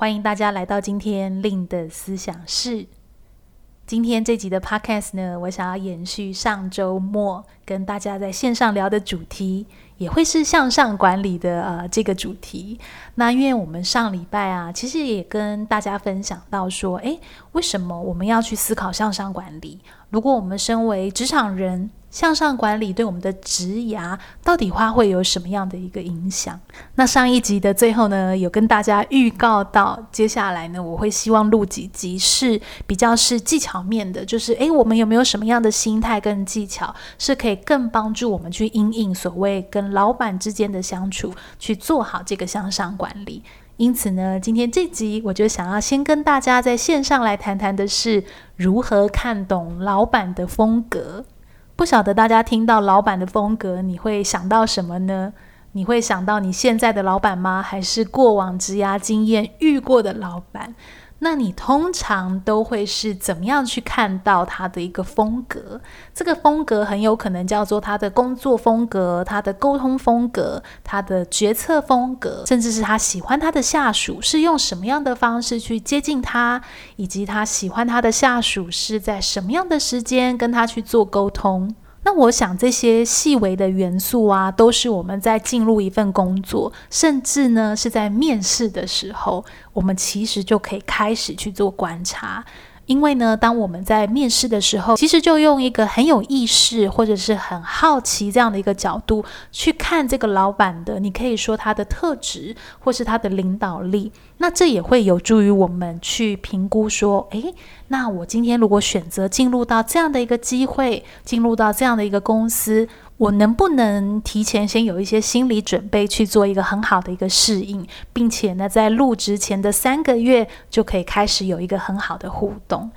欢迎大家来到今天令的思想室。今天这集的 Podcast 呢，我想要延续上周末跟大家在线上聊的主题，也会是向上管理的呃这个主题。那因为我们上礼拜啊，其实也跟大家分享到说，诶，为什么我们要去思考向上管理？如果我们身为职场人，向上管理对我们的职涯到底它会有什么样的一个影响？那上一集的最后呢，有跟大家预告到，接下来呢，我会希望录几集是比较是技巧面的，就是诶，我们有没有什么样的心态跟技巧，是可以更帮助我们去因应所谓跟老板之间的相处，去做好这个向上管理。因此呢，今天这集我就想要先跟大家在线上来谈谈的是如何看懂老板的风格。不晓得大家听到老板的风格，你会想到什么呢？你会想到你现在的老板吗？还是过往职涯经验遇过的老板？那你通常都会是怎么样去看到他的一个风格？这个风格很有可能叫做他的工作风格、他的沟通风格、他的决策风格，甚至是他喜欢他的下属是用什么样的方式去接近他，以及他喜欢他的下属是在什么样的时间跟他去做沟通。那我想这些细微的元素啊，都是我们在进入一份工作，甚至呢是在面试的时候，我们其实就可以开始去做观察。因为呢，当我们在面试的时候，其实就用一个很有意识或者是很好奇这样的一个角度去看这个老板的，你可以说他的特质或是他的领导力，那这也会有助于我们去评估说，诶，那我今天如果选择进入到这样的一个机会，进入到这样的一个公司。我能不能提前先有一些心理准备，去做一个很好的一个适应，并且呢，在入职前的三个月就可以开始有一个很好的互动。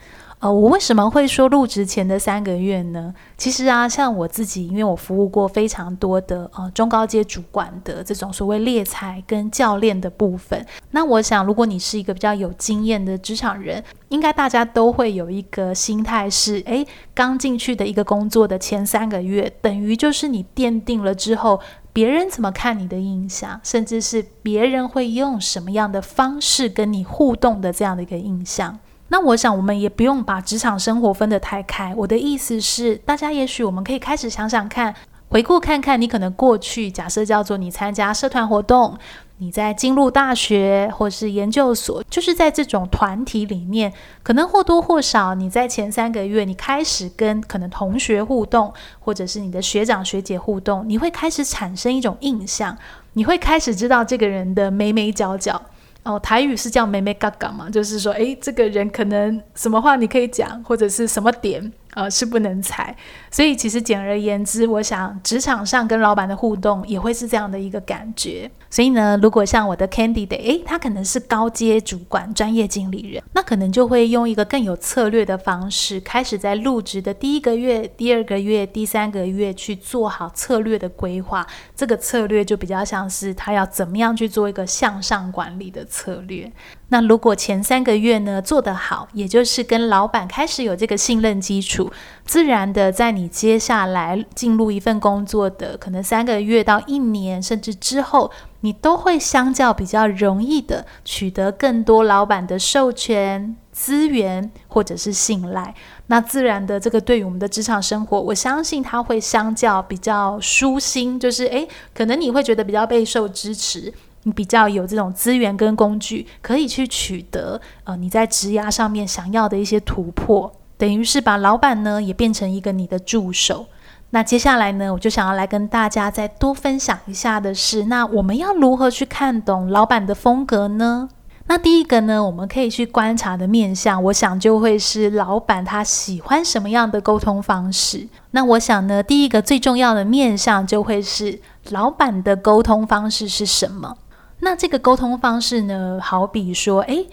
呃，我为什么会说入职前的三个月呢？其实啊，像我自己，因为我服务过非常多的呃中高阶主管的这种所谓猎才跟教练的部分。那我想，如果你是一个比较有经验的职场人，应该大家都会有一个心态是：诶，刚进去的一个工作的前三个月，等于就是你奠定了之后别人怎么看你的印象，甚至是别人会用什么样的方式跟你互动的这样的一个印象。那我想，我们也不用把职场生活分得太开。我的意思是，大家也许我们可以开始想想看，回顾看看你可能过去，假设叫做你参加社团活动，你在进入大学或是研究所，就是在这种团体里面，可能或多或少你在前三个月，你开始跟可能同学互动，或者是你的学长学姐互动，你会开始产生一种印象，你会开始知道这个人的眉眉角角。哦，台语是叫妹妹嘎嘎嘛，就是说，哎，这个人可能什么话你可以讲，或者是什么点。呃，是不能踩，所以其实简而言之，我想职场上跟老板的互动也会是这样的一个感觉。所以呢，如果像我的 candidate，诶，他可能是高阶主管、专业经理人，那可能就会用一个更有策略的方式，开始在入职的第一个月、第二个月、第三个月去做好策略的规划。这个策略就比较像是他要怎么样去做一个向上管理的策略。那如果前三个月呢做得好，也就是跟老板开始有这个信任基础，自然的在你接下来进入一份工作的可能三个月到一年，甚至之后，你都会相较比较容易的取得更多老板的授权、资源或者是信赖。那自然的这个对于我们的职场生活，我相信它会相较比较舒心，就是诶，可能你会觉得比较备受支持。你比较有这种资源跟工具，可以去取得呃你在职涯上面想要的一些突破，等于是把老板呢也变成一个你的助手。那接下来呢，我就想要来跟大家再多分享一下的是，那我们要如何去看懂老板的风格呢？那第一个呢，我们可以去观察的面相，我想就会是老板他喜欢什么样的沟通方式。那我想呢，第一个最重要的面相就会是老板的沟通方式是什么？那这个沟通方式呢，好比说，诶，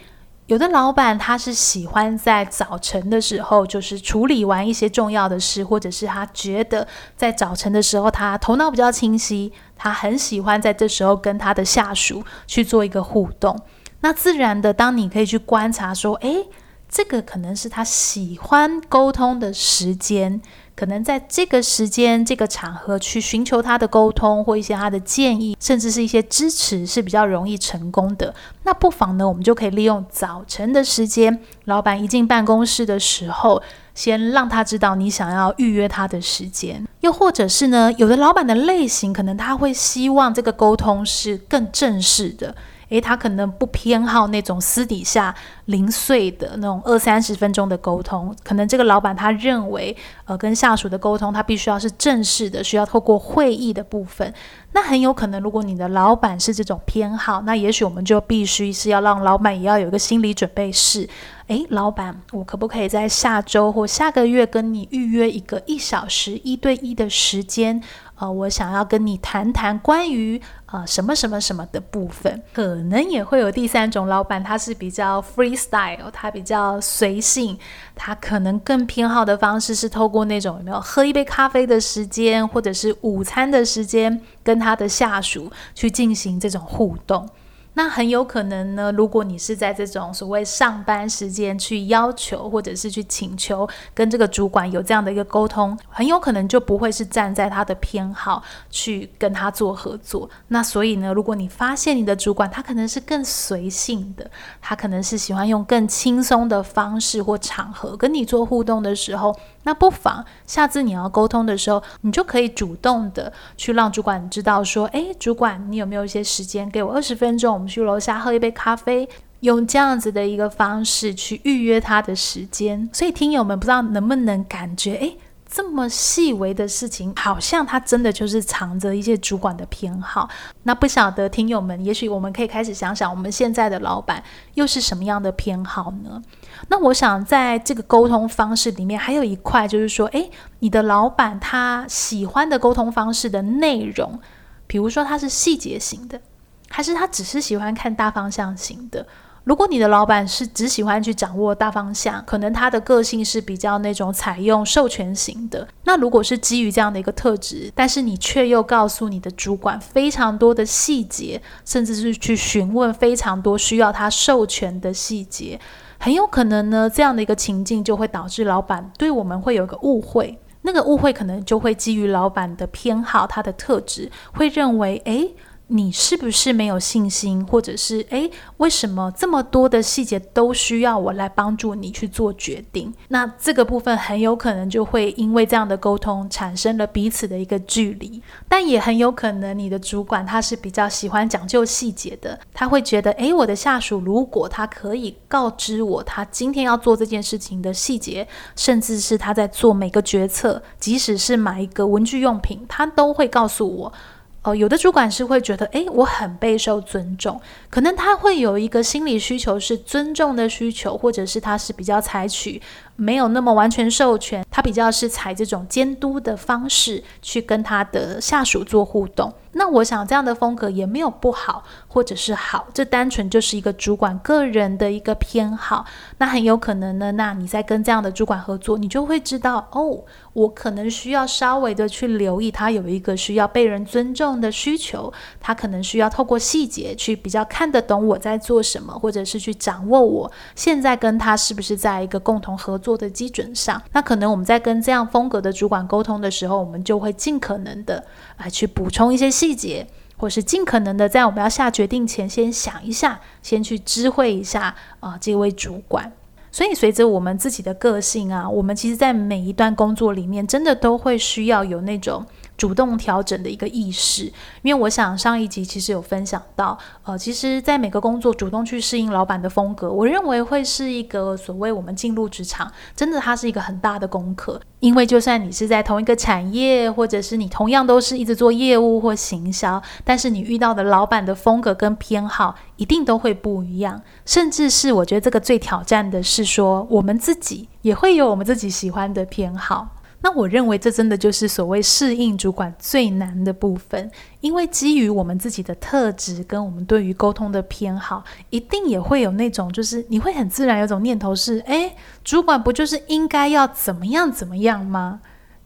有的老板他是喜欢在早晨的时候，就是处理完一些重要的事，或者是他觉得在早晨的时候他头脑比较清晰，他很喜欢在这时候跟他的下属去做一个互动。那自然的，当你可以去观察说，诶，这个可能是他喜欢沟通的时间。可能在这个时间、这个场合去寻求他的沟通或一些他的建议，甚至是一些支持，是比较容易成功的。那不妨呢，我们就可以利用早晨的时间，老板一进办公室的时候，先让他知道你想要预约他的时间。又或者是呢，有的老板的类型，可能他会希望这个沟通是更正式的。诶，他可能不偏好那种私底下零碎的那种二三十分钟的沟通，可能这个老板他认为，呃，跟下属的沟通他必须要是正式的，需要透过会议的部分。那很有可能，如果你的老板是这种偏好，那也许我们就必须是要让老板也要有一个心理准备是，诶，老板，我可不可以在下周或下个月跟你预约一个一小时一对一的时间？呃，我想要跟你谈谈关于呃什么什么什么的部分，可能也会有第三种老板，他是比较 freestyle，他比较随性，他可能更偏好的方式是透过那种有没有喝一杯咖啡的时间，或者是午餐的时间，跟他的下属去进行这种互动。那很有可能呢，如果你是在这种所谓上班时间去要求或者是去请求跟这个主管有这样的一个沟通，很有可能就不会是站在他的偏好去跟他做合作。那所以呢，如果你发现你的主管他可能是更随性的，他可能是喜欢用更轻松的方式或场合跟你做互动的时候，那不妨下次你要沟通的时候，你就可以主动的去让主管知道说，诶，主管，你有没有一些时间给我二十分钟，我们去楼下喝一杯咖啡，用这样子的一个方式去预约他的时间。所以听友们不知道能不能感觉，诶。这么细微的事情，好像它真的就是藏着一些主管的偏好。那不晓得听友们，也许我们可以开始想想，我们现在的老板又是什么样的偏好呢？那我想在这个沟通方式里面，还有一块就是说，诶，你的老板他喜欢的沟通方式的内容，比如说他是细节型的，还是他只是喜欢看大方向型的？如果你的老板是只喜欢去掌握大方向，可能他的个性是比较那种采用授权型的。那如果是基于这样的一个特质，但是你却又告诉你的主管非常多的细节，甚至是去询问非常多需要他授权的细节，很有可能呢，这样的一个情境就会导致老板对我们会有个误会。那个误会可能就会基于老板的偏好，他的特质会认为，诶。你是不是没有信心，或者是诶，为什么这么多的细节都需要我来帮助你去做决定？那这个部分很有可能就会因为这样的沟通产生了彼此的一个距离，但也很有可能你的主管他是比较喜欢讲究细节的，他会觉得诶，我的下属如果他可以告知我他今天要做这件事情的细节，甚至是他在做每个决策，即使是买一个文具用品，他都会告诉我。哦，有的主管是会觉得，诶，我很备受尊重，可能他会有一个心理需求是尊重的需求，或者是他是比较采取。没有那么完全授权，他比较是采这种监督的方式去跟他的下属做互动。那我想这样的风格也没有不好，或者是好，这单纯就是一个主管个人的一个偏好。那很有可能呢，那你在跟这样的主管合作，你就会知道哦，我可能需要稍微的去留意他有一个需要被人尊重的需求，他可能需要透过细节去比较看得懂我在做什么，或者是去掌握我现在跟他是不是在一个共同合作的基准上，那可能我们在跟这样风格的主管沟通的时候，我们就会尽可能的啊去补充一些细节，或是尽可能的在我们要下决定前，先想一下，先去知会一下啊、这位主管。所以随着我们自己的个性啊，我们其实在每一段工作里面，真的都会需要有那种。主动调整的一个意识，因为我想上一集其实有分享到，呃，其实，在每个工作主动去适应老板的风格，我认为会是一个所谓我们进入职场，真的它是一个很大的功课。因为就算你是在同一个产业，或者是你同样都是一直做业务或行销，但是你遇到的老板的风格跟偏好一定都会不一样。甚至是我觉得这个最挑战的是说，我们自己也会有我们自己喜欢的偏好。那我认为这真的就是所谓适应主管最难的部分，因为基于我们自己的特质跟我们对于沟通的偏好，一定也会有那种就是你会很自然有种念头是，诶，主管不就是应该要怎么样怎么样吗？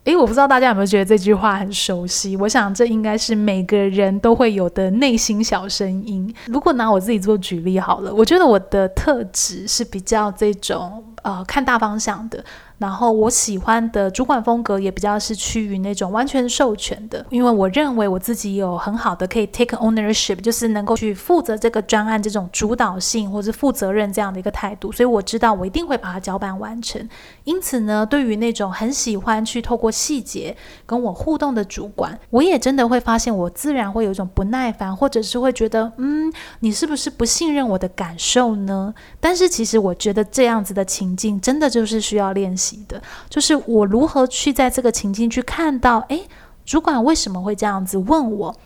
诶，我不知道大家有没有觉得这句话很熟悉？我想这应该是每个人都会有的内心小声音。如果拿我自己做举例好了，我觉得我的特质是比较这种呃看大方向的。然后我喜欢的主管风格也比较是趋于那种完全授权的，因为我认为我自己有很好的可以 take ownership，就是能够去负责这个专案这种主导性或是负责任这样的一个态度，所以我知道我一定会把它交办完成。因此呢，对于那种很喜欢去透过细节跟我互动的主管，我也真的会发现我自然会有一种不耐烦，或者是会觉得，嗯，你是不是不信任我的感受呢？但是其实我觉得这样子的情境真的就是需要练习。的，就是我如何去在这个情境去看到，诶，主管为什么会这样子问我？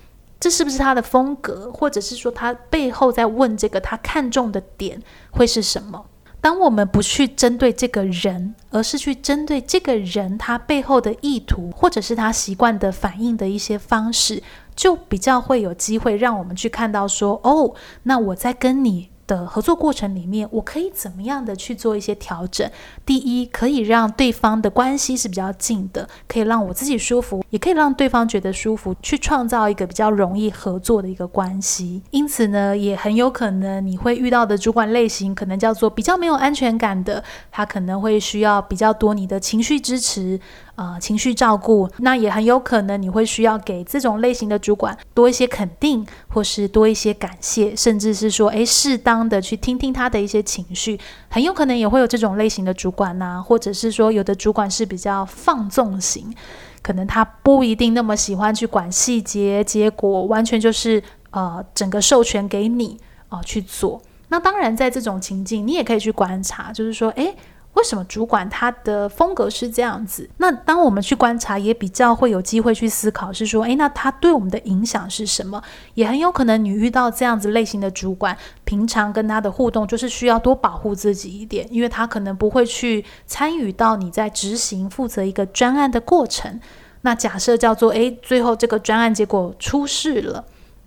这是不是他的风格，或者是说他背后在问这个他看重的点会是什么？当我们不去针对这个人，而是去针对这个人他背后的意图，或者是他习惯的反应的一些方式，就比较会有机会让我们去看到说，哦，那我在跟你。的合作过程里面，我可以怎么样的去做一些调整？第一，可以让对方的关系是比较近的，可以让我自己舒服，也可以让对方觉得舒服，去创造一个比较容易合作的一个关系。因此呢，也很有可能你会遇到的主管类型，可能叫做比较没有安全感的，他可能会需要比较多你的情绪支持。呃，情绪照顾，那也很有可能你会需要给这种类型的主管多一些肯定，或是多一些感谢，甚至是说，诶，适当的去听听他的一些情绪，很有可能也会有这种类型的主管呐、或者是说，有的主管是比较放纵型，可能他不一定那么喜欢去管细节，结果完全就是呃，整个授权给你啊、去做。那当然，在这种情境，你也可以去观察，就是说，诶。为什么主管他的风格是这样子？那当我们去观察，也比较会有机会去思考，是说，诶，那他对我们的影响是什么？也很有可能你遇到这样子类型的主管，平常跟他的互动就是需要多保护自己一点，因为他可能不会去参与到你在执行负责一个专案的过程。那假设叫做，诶，最后这个专案结果出事了。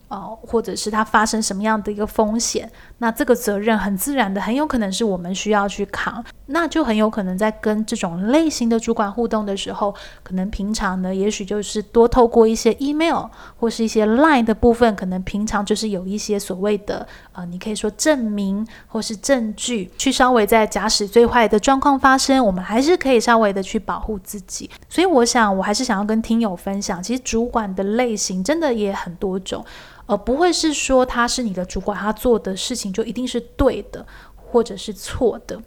哦，或者是它发生什么样的一个风险，那这个责任很自然的，很有可能是我们需要去扛，那就很有可能在跟这种类型的主管互动的时候，可能平常呢，也许就是多透过一些 email 或是一些 line 的部分，可能平常就是有一些所谓的呃，你可以说证明或是证据，去稍微在假使最坏的状况发生，我们还是可以稍微的去保护自己。所以我想，我还是想要跟听友分享，其实主管的类型真的也很多种。而不会是说他是你的主管，他做的事情就一定是对的，或者是错的，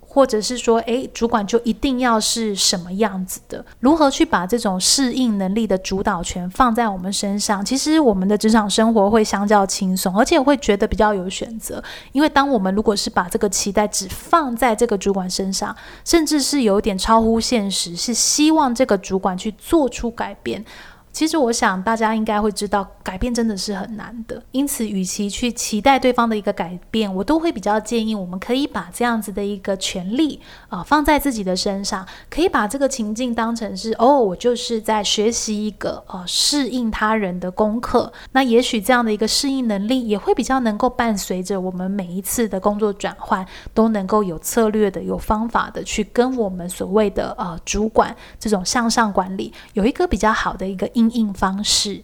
或者是说，诶，主管就一定要是什么样子的？如何去把这种适应能力的主导权放在我们身上？其实我们的职场生活会相较轻松，而且会觉得比较有选择。因为当我们如果是把这个期待只放在这个主管身上，甚至是有点超乎现实，是希望这个主管去做出改变。其实我想，大家应该会知道，改变真的是很难的。因此，与其去期待对方的一个改变，我都会比较建议，我们可以把这样子的一个权利啊、放在自己的身上，可以把这个情境当成是哦，我就是在学习一个呃适应他人的功课。那也许这样的一个适应能力，也会比较能够伴随着我们每一次的工作转换，都能够有策略的、有方法的去跟我们所谓的呃主管这种向上管理有一个比较好的一个应。应方式。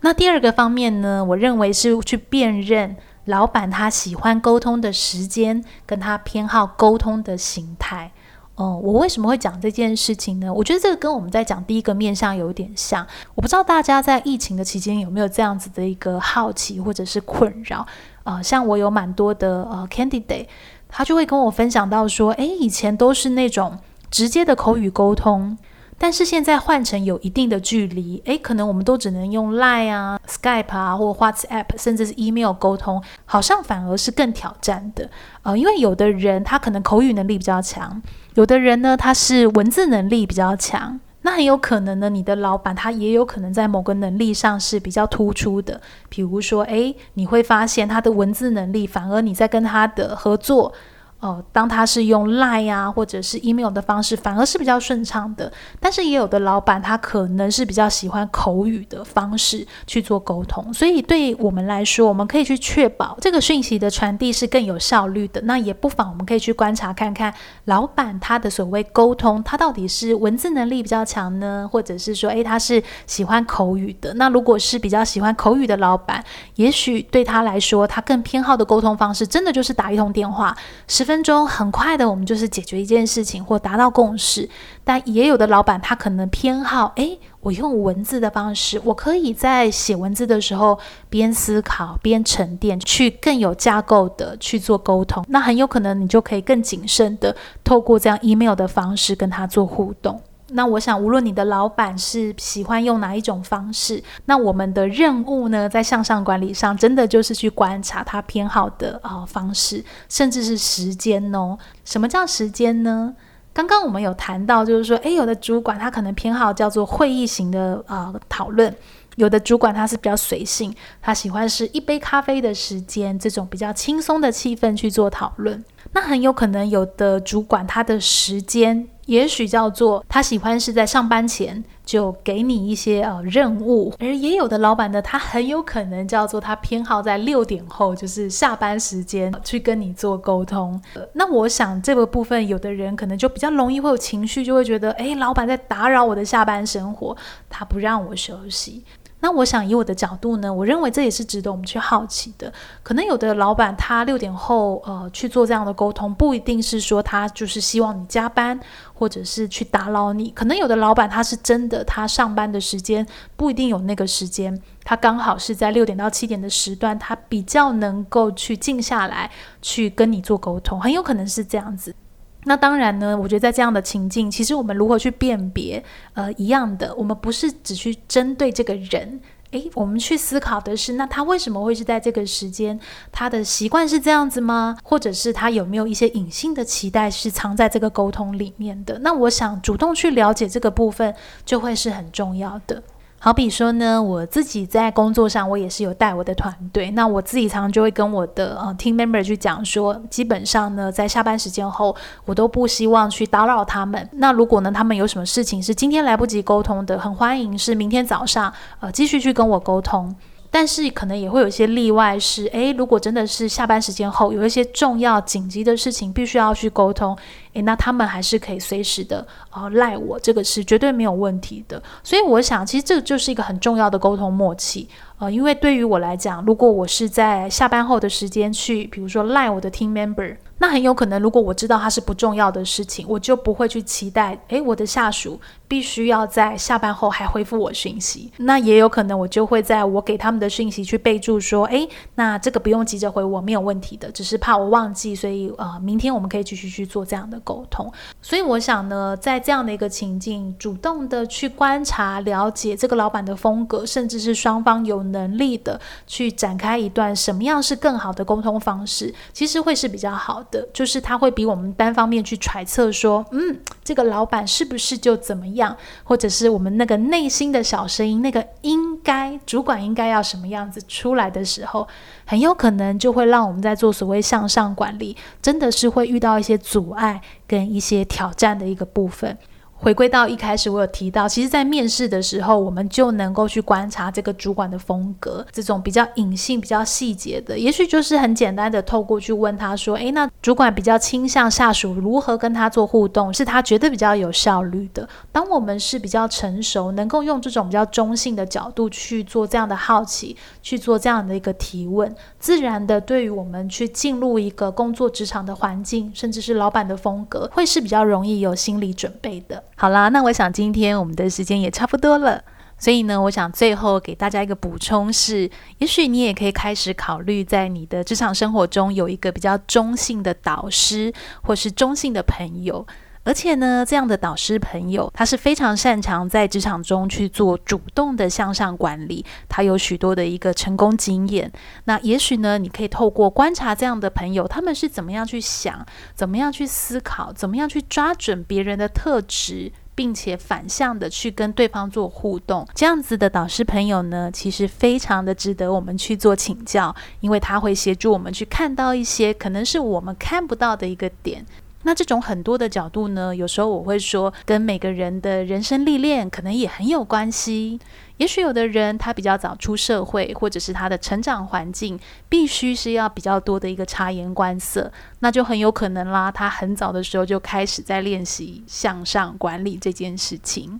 那第二个方面呢，我认为是去辨认老板他喜欢沟通的时间，跟他偏好沟通的形态。嗯，我为什么会讲这件事情呢？我觉得这个跟我们在讲第一个面向有点像。我不知道大家在疫情的期间有没有这样子的一个好奇或者是困扰、呃？像我有蛮多的呃 candidate，他就会跟我分享到说，诶，以前都是那种直接的口语沟通。但是现在换成有一定的距离，诶，可能我们都只能用 Line 啊、Skype 啊，或 WhatsApp，甚至是 Email 沟通，好像反而是更挑战的。呃，因为有的人他可能口语能力比较强，有的人呢他是文字能力比较强，那很有可能呢，你的老板他也有可能在某个能力上是比较突出的。比如说，诶，你会发现他的文字能力，反而你在跟他的合作。哦、当他是用 Line 啊或者是 email 的方式，反而是比较顺畅的。但是也有的老板他可能是比较喜欢口语的方式去做沟通，所以对我们来说，我们可以去确保这个讯息的传递是更有效率的。那也不妨我们可以去观察看看老板他的所谓沟通，他到底是文字能力比较强呢，或者是说，诶，他是喜欢口语的。那如果是比较喜欢口语的老板，也许对他来说，他更偏好的沟通方式，真的就是打一通电话，十分钟很快的，我们就是解决一件事情或达到共识。但也有的老板，他可能偏好，诶，我用文字的方式，我可以在写文字的时候边思考边沉淀，去更有架构的去做沟通。那很有可能你就可以更谨慎的透过这样 email 的方式跟他做互动。那我想，无论你的老板是喜欢用哪一种方式，那我们的任务呢，在向上管理上，真的就是去观察他偏好的啊、方式，甚至是时间哦。什么叫时间呢？刚刚我们有谈到，就是说，诶，有的主管他可能偏好叫做会议型的啊、讨论，有的主管他是比较随性，他喜欢是一杯咖啡的时间，这种比较轻松的气氛去做讨论。那很有可能有的主管他的时间。也许叫做他喜欢是在上班前就给你一些呃任务，而也有的老板呢，他很有可能叫做他偏好在六点后，就是下班时间去跟你做沟通。那我想这个部分，有的人可能就比较容易会有情绪，就会觉得，诶，老板在打扰我的下班生活，他不让我休息。那我想以我的角度呢，我认为这也是值得我们去好奇的。可能有的老板他六点后呃去做这样的沟通，不一定是说他就是希望你加班，或者是去打扰你。可能有的老板他是真的，他上班的时间不一定有那个时间，他刚好是在六点到七点的时段，他比较能够去静下来去跟你做沟通，很有可能是这样子。那当然呢，我觉得在这样的情境，其实我们如何去辨别，呃，一样的，我们不是只去针对这个人，诶，我们去思考的是，那他为什么会是在这个时间？他的习惯是这样子吗？或者是他有没有一些隐性的期待是藏在这个沟通里面的？那我想主动去了解这个部分，就会是很重要的。好比说呢，我自己在工作上，我也是有带我的团队。那我自己常常就会跟我的呃 team member 去讲说，基本上呢，在下班时间后，我都不希望去打扰他们。那如果呢，他们有什么事情是今天来不及沟通的，很欢迎是明天早上呃继续去跟我沟通。但是可能也会有一些例外，是诶，如果真的是下班时间后有一些重要紧急的事情必须要去沟通，诶，那他们还是可以随时的呃赖我，这个是绝对没有问题的。所以我想，其实这就是一个很重要的沟通默契。呃，因为对于我来讲，如果我是在下班后的时间去，比如说赖我的 team member，那很有可能，如果我知道他是不重要的事情，我就不会去期待，诶，我的下属必须要在下班后还回复我讯息。那也有可能，我就会在我给他们的讯息去备注说，诶，那这个不用急着回我，没有问题的，只是怕我忘记，所以呃，明天我们可以继续去做这样的沟通。所以我想呢，在这样的一个情境，主动的去观察、了解这个老板的风格，甚至是双方有。能力的去展开一段什么样是更好的沟通方式，其实会是比较好的。就是他会比我们单方面去揣测说，嗯，这个老板是不是就怎么样，或者是我们那个内心的小声音，那个应该主管应该要什么样子出来的时候，很有可能就会让我们在做所谓向上管理，真的是会遇到一些阻碍跟一些挑战的一个部分。回归到一开始，我有提到，其实，在面试的时候，我们就能够去观察这个主管的风格，这种比较隐性、比较细节的，也许就是很简单的透过去问他说：“诶，那主管比较倾向下属如何跟他做互动，是他觉得比较有效率的。”当我们是比较成熟，能够用这种比较中性的角度去做这样的好奇，去做这样的一个提问，自然的，对于我们去进入一个工作职场的环境，甚至是老板的风格，会是比较容易有心理准备的。好啦，那我想今天我们的时间也差不多了，所以呢，我想最后给大家一个补充是，也许你也可以开始考虑在你的职场生活中有一个比较中性的导师或是中性的朋友。而且呢，这样的导师朋友，他是非常擅长在职场中去做主动的向上管理，他有许多的一个成功经验。那也许呢，你可以透过观察这样的朋友，他们是怎么样去想，怎么样去思考，怎么样去抓准别人的特质。并且反向的去跟对方做互动。这样子的导师朋友呢，其实非常的值得我们去做请教，因为他会协助我们去看到一些可能是我们看不到的一个点。那这种很多的角度呢，有时候我会说，跟每个人的人生历练可能也很有关系。也许有的人他比较早出社会，或者是他的成长环境必须是要比较多的一个察言观色，那就很有可能啦，他很早的时候就开始在练习向上管理这件事情。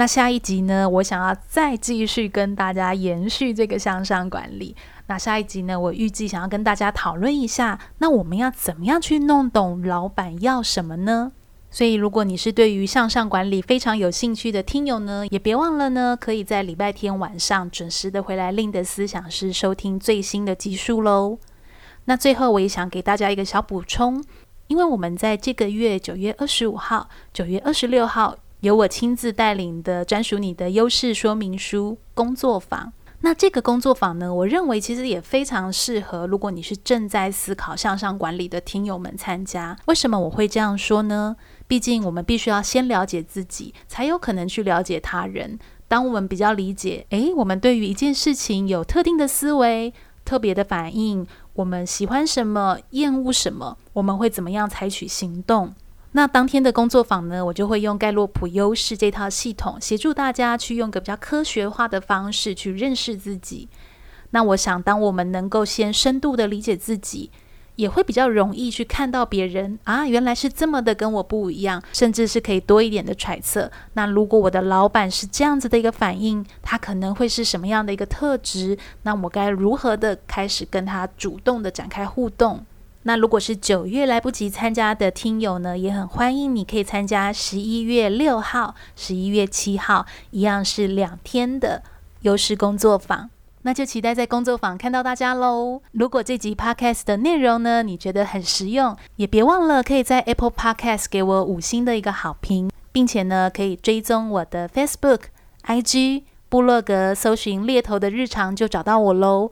那下一集呢，我想要再继续跟大家延续这个向上管理。那下一集呢，我预计想要跟大家讨论一下，那我们要怎么样去弄懂老板要什么呢？所以，如果你是对于向上管理非常有兴趣的听友呢，也别忘了呢，可以在礼拜天晚上准时的回来 Lynne 的思想室收听最新的集数喽。那最后，我也想给大家一个小补充，因为我们在这个月九月二十五号、九月二十六号。由我亲自带领的专属你的优势说明书工作坊，那这个工作坊呢，我认为其实也非常适合，如果你是正在思考向上管理的听友们参加。为什么我会这样说呢？毕竟我们必须要先了解自己，才有可能去了解他人。当我们比较理解，诶，我们对于一件事情有特定的思维、特别的反应，我们喜欢什么、厌恶什么，我们会怎么样采取行动？那当天的工作坊呢，我就会用盖洛普优势这套系统，协助大家去用个比较科学化的方式去认识自己。那我想，当我们能够先深度的理解自己，也会比较容易去看到别人啊，原来是这么的跟我不一样，甚至是可以多一点的揣测。那如果我的老板是这样子的一个反应，他可能会是什么样的一个特质？那我该如何的开始跟他主动的展开互动？那如果是九月来不及参加的听友呢，也很欢迎你可以参加十一月六号、十一月七号，一样是两天的优势工作坊。那就期待在工作坊看到大家喽。如果这集 Podcast 的内容呢，你觉得很实用，也别忘了可以在 Apple Podcast 给我五星的一个好评，并且呢，可以追踪我的 Facebook、IG、部落格，搜寻猎头的日常就找到我喽。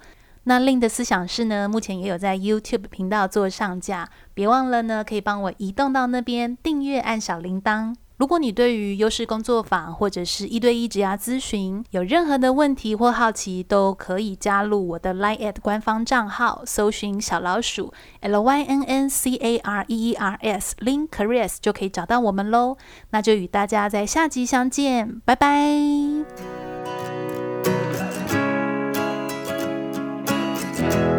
那 Lin 的思想室呢，目前也有在 YouTube 频道做上架，别忘了呢，可以帮我移动到那边订阅，按小铃铛。如果你对于优势工作坊或者是一对一职涯咨询有任何的问题或好奇，都可以加入我的 Line@ 官方账号，搜寻小老鼠 L Y N N C A R E E R S Link Careers 就可以找到我们喽。那就与大家在下集相见，拜拜。Bye.